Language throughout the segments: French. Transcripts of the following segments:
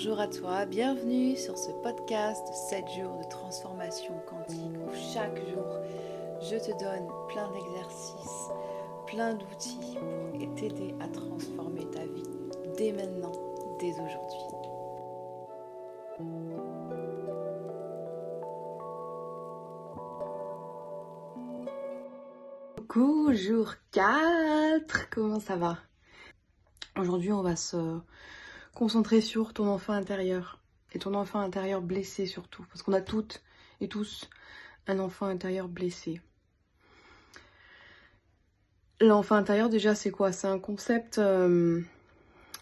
Bonjour à toi, bienvenue sur ce podcast de 7 jours de transformation quantique où chaque jour je te donne plein d'exercices, plein d'outils pour t'aider à transformer ta vie dès maintenant, dès aujourd'hui. Coucou, jour 4, comment ça va? Aujourd'hui on va se concentrer sur ton enfant intérieur. Et ton enfant intérieur blessé surtout. Parce qu'on a toutes et tous un enfant intérieur blessé. L'enfant intérieur déjà c'est quoi? C'est un concept, euh,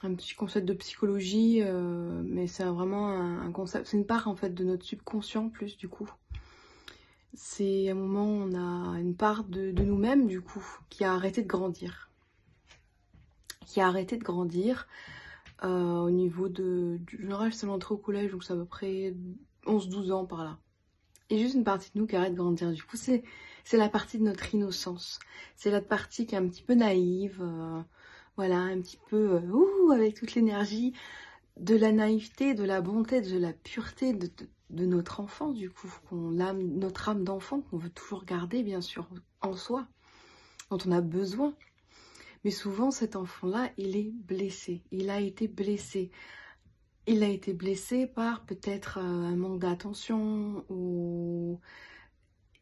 un petit concept de psychologie, euh, mais c'est vraiment un, concept, c'est une part en fait de notre subconscient plus du coup. C'est un moment où on a une part de, de nous-mêmes du coup qui a arrêté de grandir. Qui a arrêté de grandir au niveau de, général, c'est l'entrée au collège, donc c'est à peu près 11-12 ans par là. Et juste une partie de nous qui arrête de grandir. Du coup, c'est, la partie de notre innocence. C'est la partie qui est un petit peu naïve, euh, voilà, un petit peu euh, ouh, avec toute l'énergie de la naïveté, de la bonté, de la pureté de, de, notre enfant, du coup, notre âme d'enfant qu'on veut toujours garder, bien sûr, en soi, dont on a besoin. Mais souvent, cet enfant-là, il est blessé. Il a été blessé. Il a été blessé par peut-être euh, un manque d'attention ou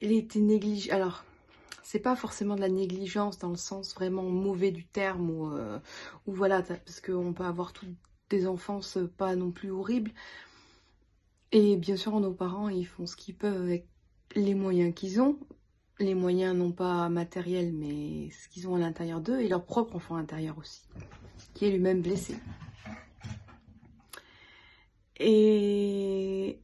il a été négligé. Alors, c'est pas forcément de la négligence dans le sens vraiment mauvais du terme ou, euh, voilà, parce qu'on peut avoir toutes des enfances pas non plus horribles. Et bien sûr, nos parents, ils font ce qu'ils peuvent avec les moyens qu'ils ont les moyens non pas matériels mais ce qu'ils ont à l'intérieur d'eux et leur propre enfant intérieur aussi, qui est lui-même blessé. Et,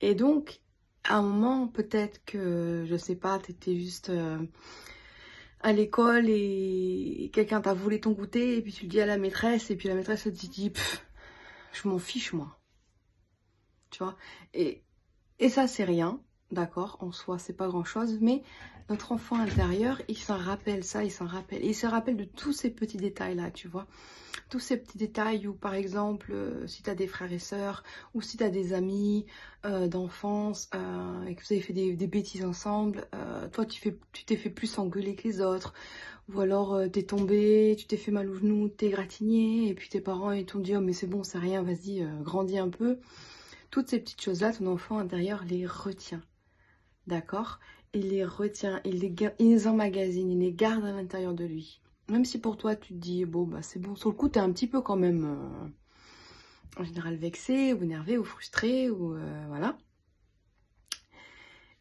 et donc, à un moment, peut-être que, je sais pas, t'étais juste euh, à l'école et quelqu'un t'a volé ton goûter et puis tu le dis à la maîtresse et puis la maîtresse te dit, je m'en fiche moi. Tu vois? Et, et ça, c'est rien d'accord, en soi, c'est pas grand chose, mais notre enfant intérieur, il s'en rappelle ça, il s'en rappelle. Il se rappelle de tous ces petits détails-là, tu vois. Tous ces petits détails où, par exemple, euh, si tu as des frères et sœurs, ou si tu as des amis euh, d'enfance, euh, et que vous avez fait des, bêtises ensemble, toi, tu t'es fait plus engueuler que les autres, ou alors t'es tombé, tu t'es fait mal au genou, t'es gratigné, et puis tes parents, ils t'ont dit, oh mais c'est bon, c'est rien, vas-y, grandis un peu. Toutes ces petites choses-là, ton enfant intérieur les retient d'accord Il les retient, il les, il emmagasine, il les garde à l'intérieur de lui. Même si pour toi, tu te dis, bon, bah c'est bon, sur le coup, tu es un petit peu quand même, euh, en général, vexé, ou énervé, ou frustré, ou euh, voilà.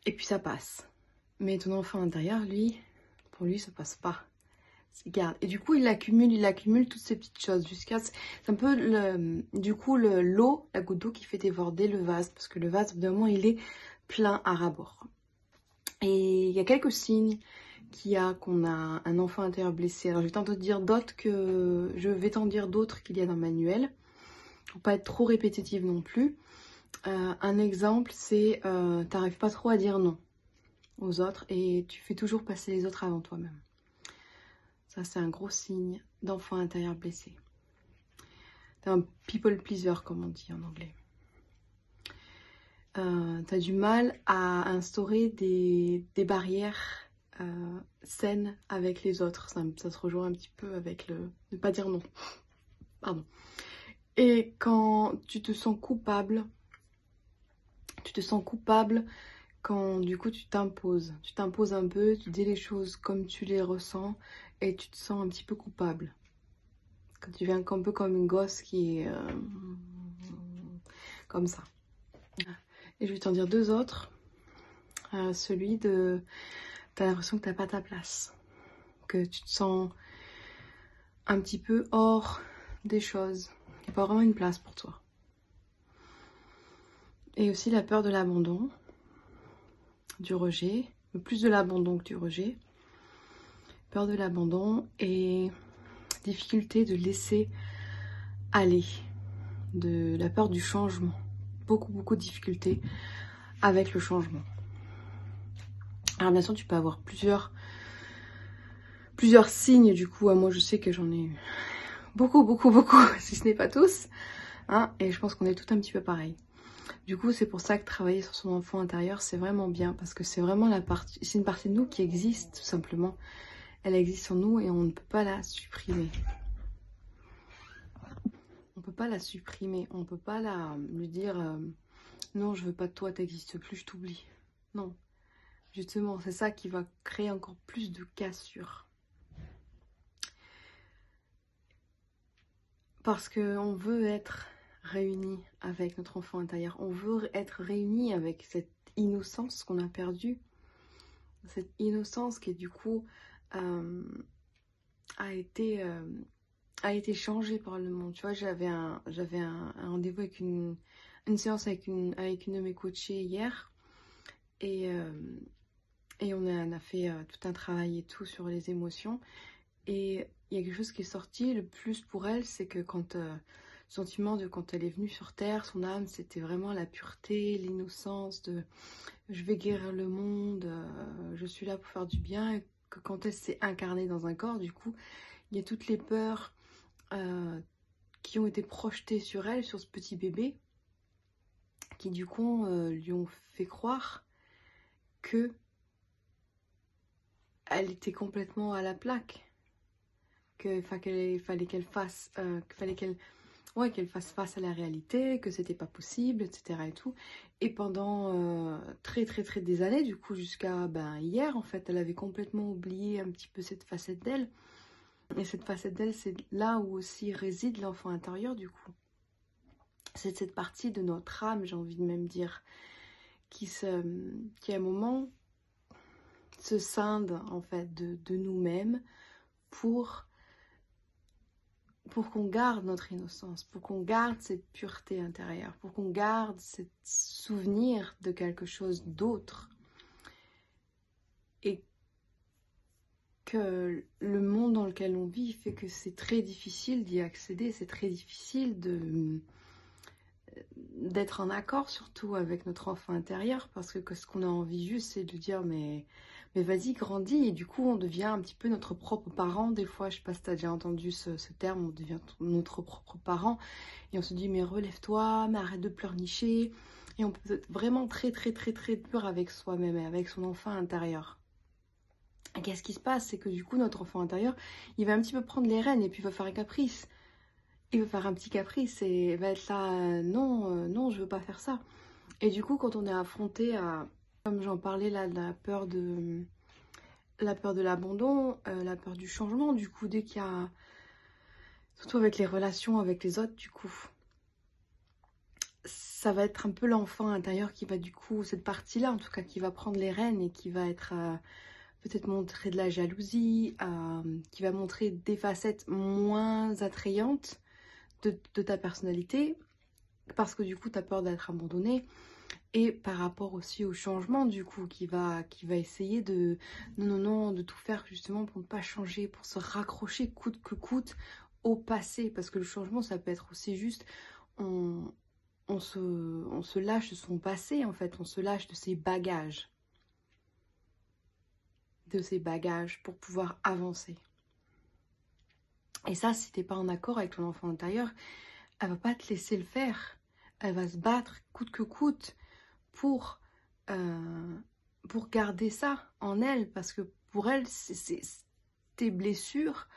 Et puis ça passe. Mais ton enfant intérieur, lui, pour lui, ça passe pas. Il garde. Et du coup, il accumule, il accumule toutes ces petites choses jusqu'à... C'est un peu, le, du coup, l'eau, la goutte d'eau qui fait déborder le vase. Parce que le vase, évidemment, il est plein à rabord. Et il y a quelques signes qu'il y a qu'on a un enfant intérieur blessé. Alors je vais t'en dire d'autres que je vais t'en dire d'autres qu'il y a dans le manuel. Pour pas être trop répétitive non plus. Euh, un exemple, c'est euh, t'arrives pas trop à dire non aux autres et tu fais toujours passer les autres avant toi-même. Ça, c'est un gros signe d'enfant intérieur blessé. T'es un people pleaser, comme on dit en anglais euh, tu du mal à instaurer des, barrières euh, saines avec les autres. Ça, ça, se rejoint un petit peu avec le ne pas dire non. Pardon. Et quand tu te sens coupable, tu te sens coupable quand du coup tu t'imposes. Tu t'imposes un peu, tu dis les choses comme tu les ressens et tu te sens un petit peu coupable. Quand tu viens un peu comme une gosse qui est euh, comme ça. Et je vais t'en dire deux autres. Euh, celui de... T'as l'impression que t'as pas ta place. Que tu te sens un petit peu hors des choses. Il n'y a pas vraiment une place pour toi. Et aussi la peur de l'abandon, du rejet, plus de l'abandon que du rejet. Peur de l'abandon et difficulté de laisser aller, de la peur du changement beaucoup, beaucoup de difficultés avec le changement. Alors bien sûr, tu peux avoir plusieurs, plusieurs signes du coup. Moi, je sais que j'en ai beaucoup, beaucoup, beaucoup, si ce n'est pas tous. Hein et je pense qu'on est tout un petit peu pareil. Du coup, c'est pour ça que travailler sur son enfant intérieur, c'est vraiment bien parce que c'est vraiment la partie, c'est une partie de nous qui existe tout simplement. Elle existe en nous et on ne peut pas la supprimer. Pas la supprimer, on peut pas la lui dire euh, non, je veux pas de toi, t'existes plus, je t'oublie. Non, justement, c'est ça qui va créer encore plus de cassures. Parce qu'on veut être réunis avec notre enfant intérieur. On veut être réunis avec cette innocence qu'on a perdue. Cette innocence qui du coup euh, a été euh, a été changée par le monde. Tu vois, j'avais un j'avais un, rendez-vous avec une, une séance avec une avec une de mes coachées hier et euh, et on a, fait tout un travail et tout sur les émotions et il y a quelque chose qui est sorti le plus pour elle, c'est que quand sentiment de quand elle est venue sur Terre, son âme, c'était vraiment la pureté, l'innocence de je vais guérir le monde, euh, je suis là pour faire du bien. Et que quand elle s'est incarnée dans un corps, du coup, il y a toutes les peurs euh, qui ont été projetées sur elle, sur ce petit bébé, qui du coup euh, lui ont fait croire que elle était complètement à la plaque, qu'il fallait qu'elle fasse, qu'il fallait qu'elle fasse face à la réalité, que c'était pas possible, etc. et tout. Et pendant euh, très très très des années, du coup jusqu'à ben, hier, en fait, elle avait complètement oublié un petit peu cette facette d'elle. Et cette facette d'elle, c'est là où aussi réside l'enfant intérieur, du coup. C'est cette partie de notre âme, j'ai envie de même dire, qui, qui à un moment se scinde en fait de, nous-mêmes pour pour qu'on garde notre innocence, pour qu'on garde cette pureté intérieure, pour qu'on garde ce souvenir de quelque chose d'autre. Que le monde dans lequel on vit fait que c'est très difficile d'y accéder, c'est très difficile d'être en accord surtout avec notre enfant intérieur parce que ce qu'on a envie juste c'est de dire mais mais vas-y, grandis. Et du coup, on devient un petit peu notre propre parent. Des fois, je sais pas si tu as déjà entendu ce, terme, on devient notre propre parent. Et on se dit, mais relève-toi, mais arrête de pleurnicher. Et on peut être vraiment très, très, très, très dur avec soi-même et avec son enfant intérieur. Qu'est-ce qui se passe? C'est que du coup, notre enfant intérieur, il va un petit peu prendre les rênes et puis il va faire un caprice. Il va faire un petit caprice et va être là, non, euh, non, je veux pas faire ça. Et du coup, quand on est affronté à, comme j'en parlais là, la peur de la peur de l'abandon, euh, la peur du changement, du coup, dès qu'il y a... Surtout avec les relations avec les autres, du coup. Ça va être un peu l'enfant intérieur qui va, du coup, cette partie-là, en tout cas, qui va prendre les rênes et qui va être... Euh, peut-être montrer de la jalousie, qui va montrer des facettes moins attrayantes de, ta personnalité, parce que du coup, tu as peur d'être abandonné, et par rapport aussi au changement du coup qui va qui va essayer de non non non de tout faire justement pour ne pas changer pour se raccrocher coûte que coûte au passé. Parce que le changement ça peut être aussi juste on se lâche de son passé en fait. On se lâche de ses bagages de ses bagages pour pouvoir avancer et ça si t'es pas en accord avec ton enfant intérieur elle va pas te laisser le faire elle va se battre coûte que coûte pour, euh, pour garder ça en elle, parce que pour elle, c'est tes blessures,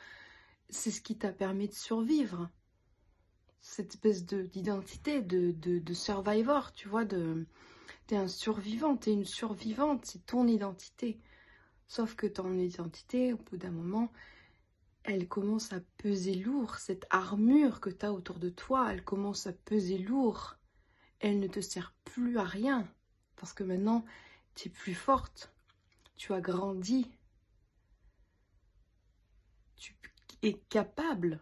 c'est ce qui t'a permis de survivre. Cette espèce d'identité, de, de, de, survivor, tu vois, de t'es un survivant, t'es une survivante, c'est ton identité. Sauf que ton identité, au bout d'un moment, elle commence à peser lourd. Cette armure que tu as autour de toi, elle commence à peser lourd elle ne te sert plus à rien. Parce que maintenant, tu es plus forte. Tu as grandi. Tu es capable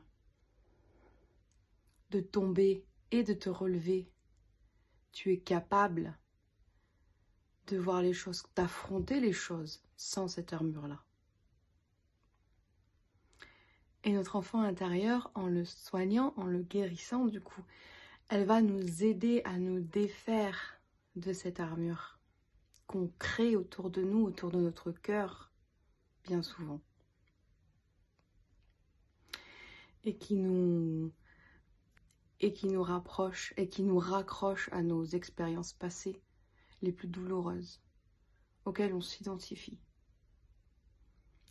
de tomber et de te relever. Tu es capable de voir les choses, d'affronter les choses sans cette armure-là. Et notre enfant intérieur, en le soignant, en le guérissant, du coup, elle va nous aider à nous défaire de cette armure qu'on crée autour de nous, autour de notre cœur, bien souvent. Et qui nous, et qui nous rapproche et qui nous raccroche à nos expériences passées les plus douloureuses auxquelles on s'identifie.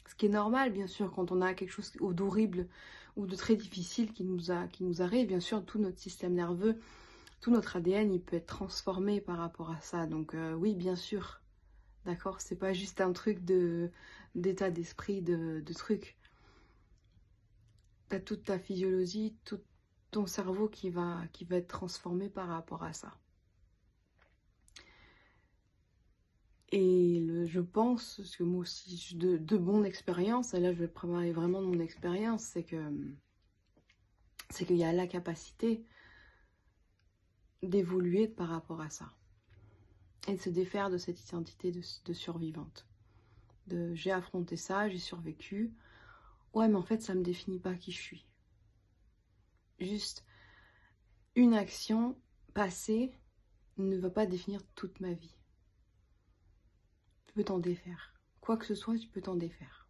Ce qui est normal, bien sûr, quand on a quelque chose d'horrible ou de très difficile qui nous, a, qui nous arrive, bien sûr, tout notre système nerveux, tout notre ADN, il peut être transformé par rapport à ça. Donc euh, oui, bien sûr, d'accord? C'est pas juste un truc d'état d'esprit, de, de truc. T'as toute ta physiologie, tout ton cerveau qui va être transformé par rapport à ça. Et je pense, parce que moi aussi, de, de mon expérience, et là je vais préparer vraiment de mon expérience, c'est que c'est qu'il y a la capacité d'évoluer par rapport à ça. Et de se défaire de cette identité de, survivante. De j'ai affronté ça, j'ai survécu. Ouais, mais en fait, ça ne me définit pas qui je suis. Juste une action passée ne va pas définir toute ma vie peux t'en défaire. Quoi que ce soit, tu peux t'en défaire.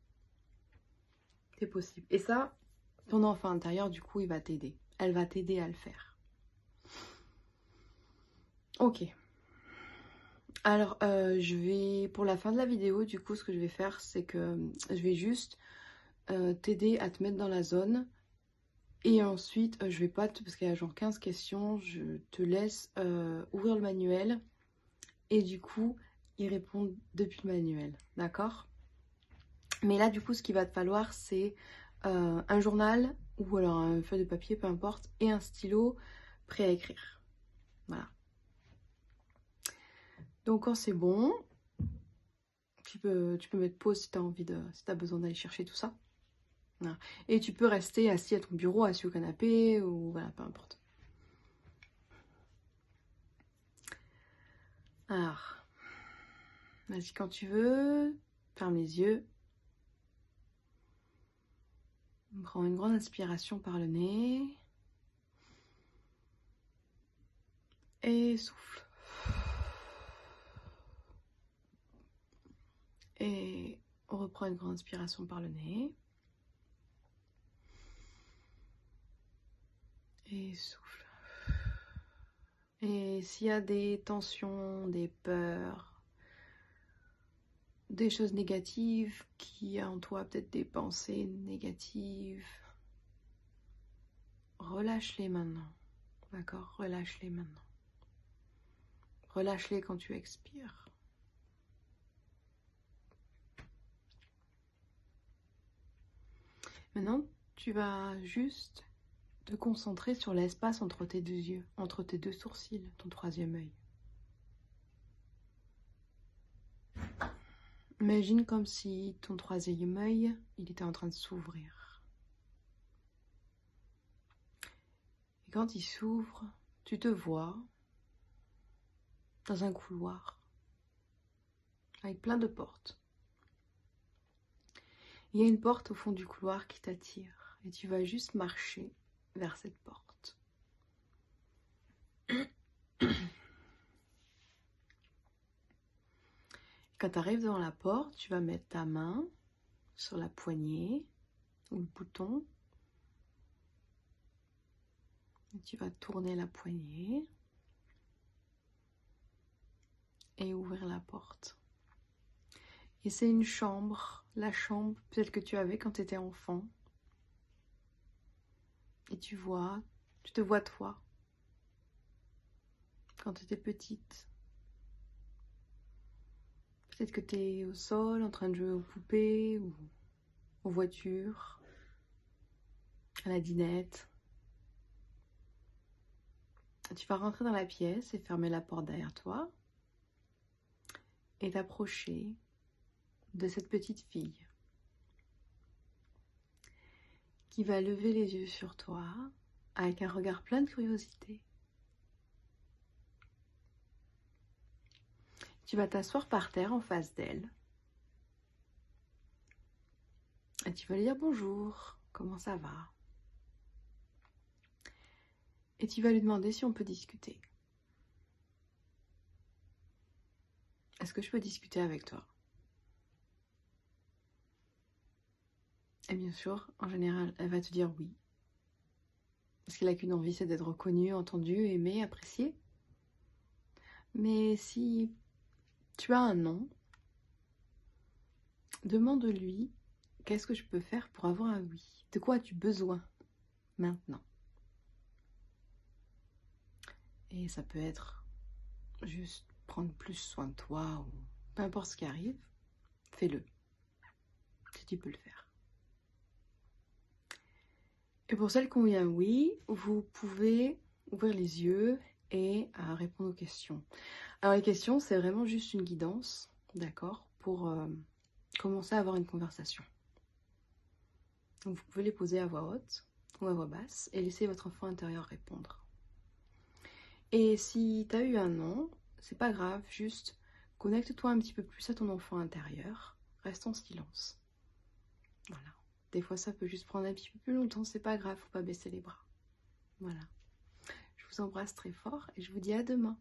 C'est possible. Et ça, ton enfant intérieur, du coup, il va t'aider. Elle va t'aider à le faire. Ok. Alors, euh, je vais, pour la fin de la vidéo, du coup, ce que je vais faire, c'est que je vais juste euh, t'aider à te mettre dans la zone. Et ensuite, euh, je vais pas, te, parce qu'il y a genre 15 questions, je te laisse ouvrir le manuel. Et du coup, ils répondent depuis le manuel, d'accord? Mais là, du coup, ce qu'il va te falloir, c'est euh, un journal ou alors un feuille de papier, peu importe, et un stylo prêt à écrire. Voilà. Donc quand c'est bon, tu peux, tu peux mettre pause si tu as envie de, si as besoin d'aller chercher tout ça. Et tu peux rester assis à ton bureau, assis au canapé, ou voilà, peu importe. Alors, Vas-y quand tu veux. Ferme les yeux. Prends une grande inspiration par le nez. Et souffle. Et on reprend une grande inspiration par le nez. Et souffle. Et s'il y a des tensions, des peurs, des choses négatives, qui a en toi peut-être des pensées négatives. Relâche-les maintenant. D'accord? Relâche-les maintenant. Relâche-les quand tu expires. Maintenant, tu vas juste te concentrer sur l'espace entre tes deux yeux, entre tes deux sourcils, ton troisième œil. Imagine comme si ton troisième œil, il était en train de s'ouvrir. Et quand il s'ouvre, tu te vois dans un couloir avec plein de portes. Il y a une porte au fond du couloir qui t'attire et tu vas juste marcher vers cette porte. Quand tu arrives devant la porte, tu vas mettre ta main sur la poignée ou le bouton. tu vas tourner la poignée et ouvrir la porte. Et c'est une chambre, la chambre peut-être que tu avais quand tu étais enfant. Et tu vois, tu te vois toi, quand tu étais petite. Peut-être que tu es au sol en train de jouer aux poupées ou aux voitures, à la dinette? Tu vas rentrer dans la pièce et fermer la porte derrière toi et t'approcher de cette petite fille qui va lever les yeux sur toi avec un regard plein de curiosité. Tu vas t'asseoir par terre en face d'elle. Et tu vas lui dire bonjour, comment ça va? Et tu vas lui demander si on peut discuter. Est-ce que je peux discuter avec toi? Et bien sûr, en général, elle va te dire oui. Parce qu'il n'a qu'une envie, c'est d'être reconnu, entendu, aimé, apprécié. Mais si tu as un non, demande-lui qu'est-ce que je peux faire pour avoir un oui? De quoi as-tu besoin maintenant? Et ça peut être juste prendre plus soin de toi ou peu importe ce qui arrive, fais-le. Si tu peux le faire. Et pour celles qui ont eu un oui, vous pouvez ouvrir les yeux et euh, répondre aux questions. Alors les questions, c'est vraiment juste une guidance, d'accord, pour euh, commencer à avoir une conversation. Donc vous pouvez les poser à voix haute ou à voix basse et laisser votre enfant intérieur répondre. Et si tu as eu un non, c'est pas grave, juste connecte-toi un petit peu plus à ton enfant intérieur, reste en silence. Voilà. Des fois, ça peut juste prendre un petit peu plus longtemps, c'est pas grave, faut pas baisser les bras. Voilà. Je vous embrasse très fort et je vous dis à demain.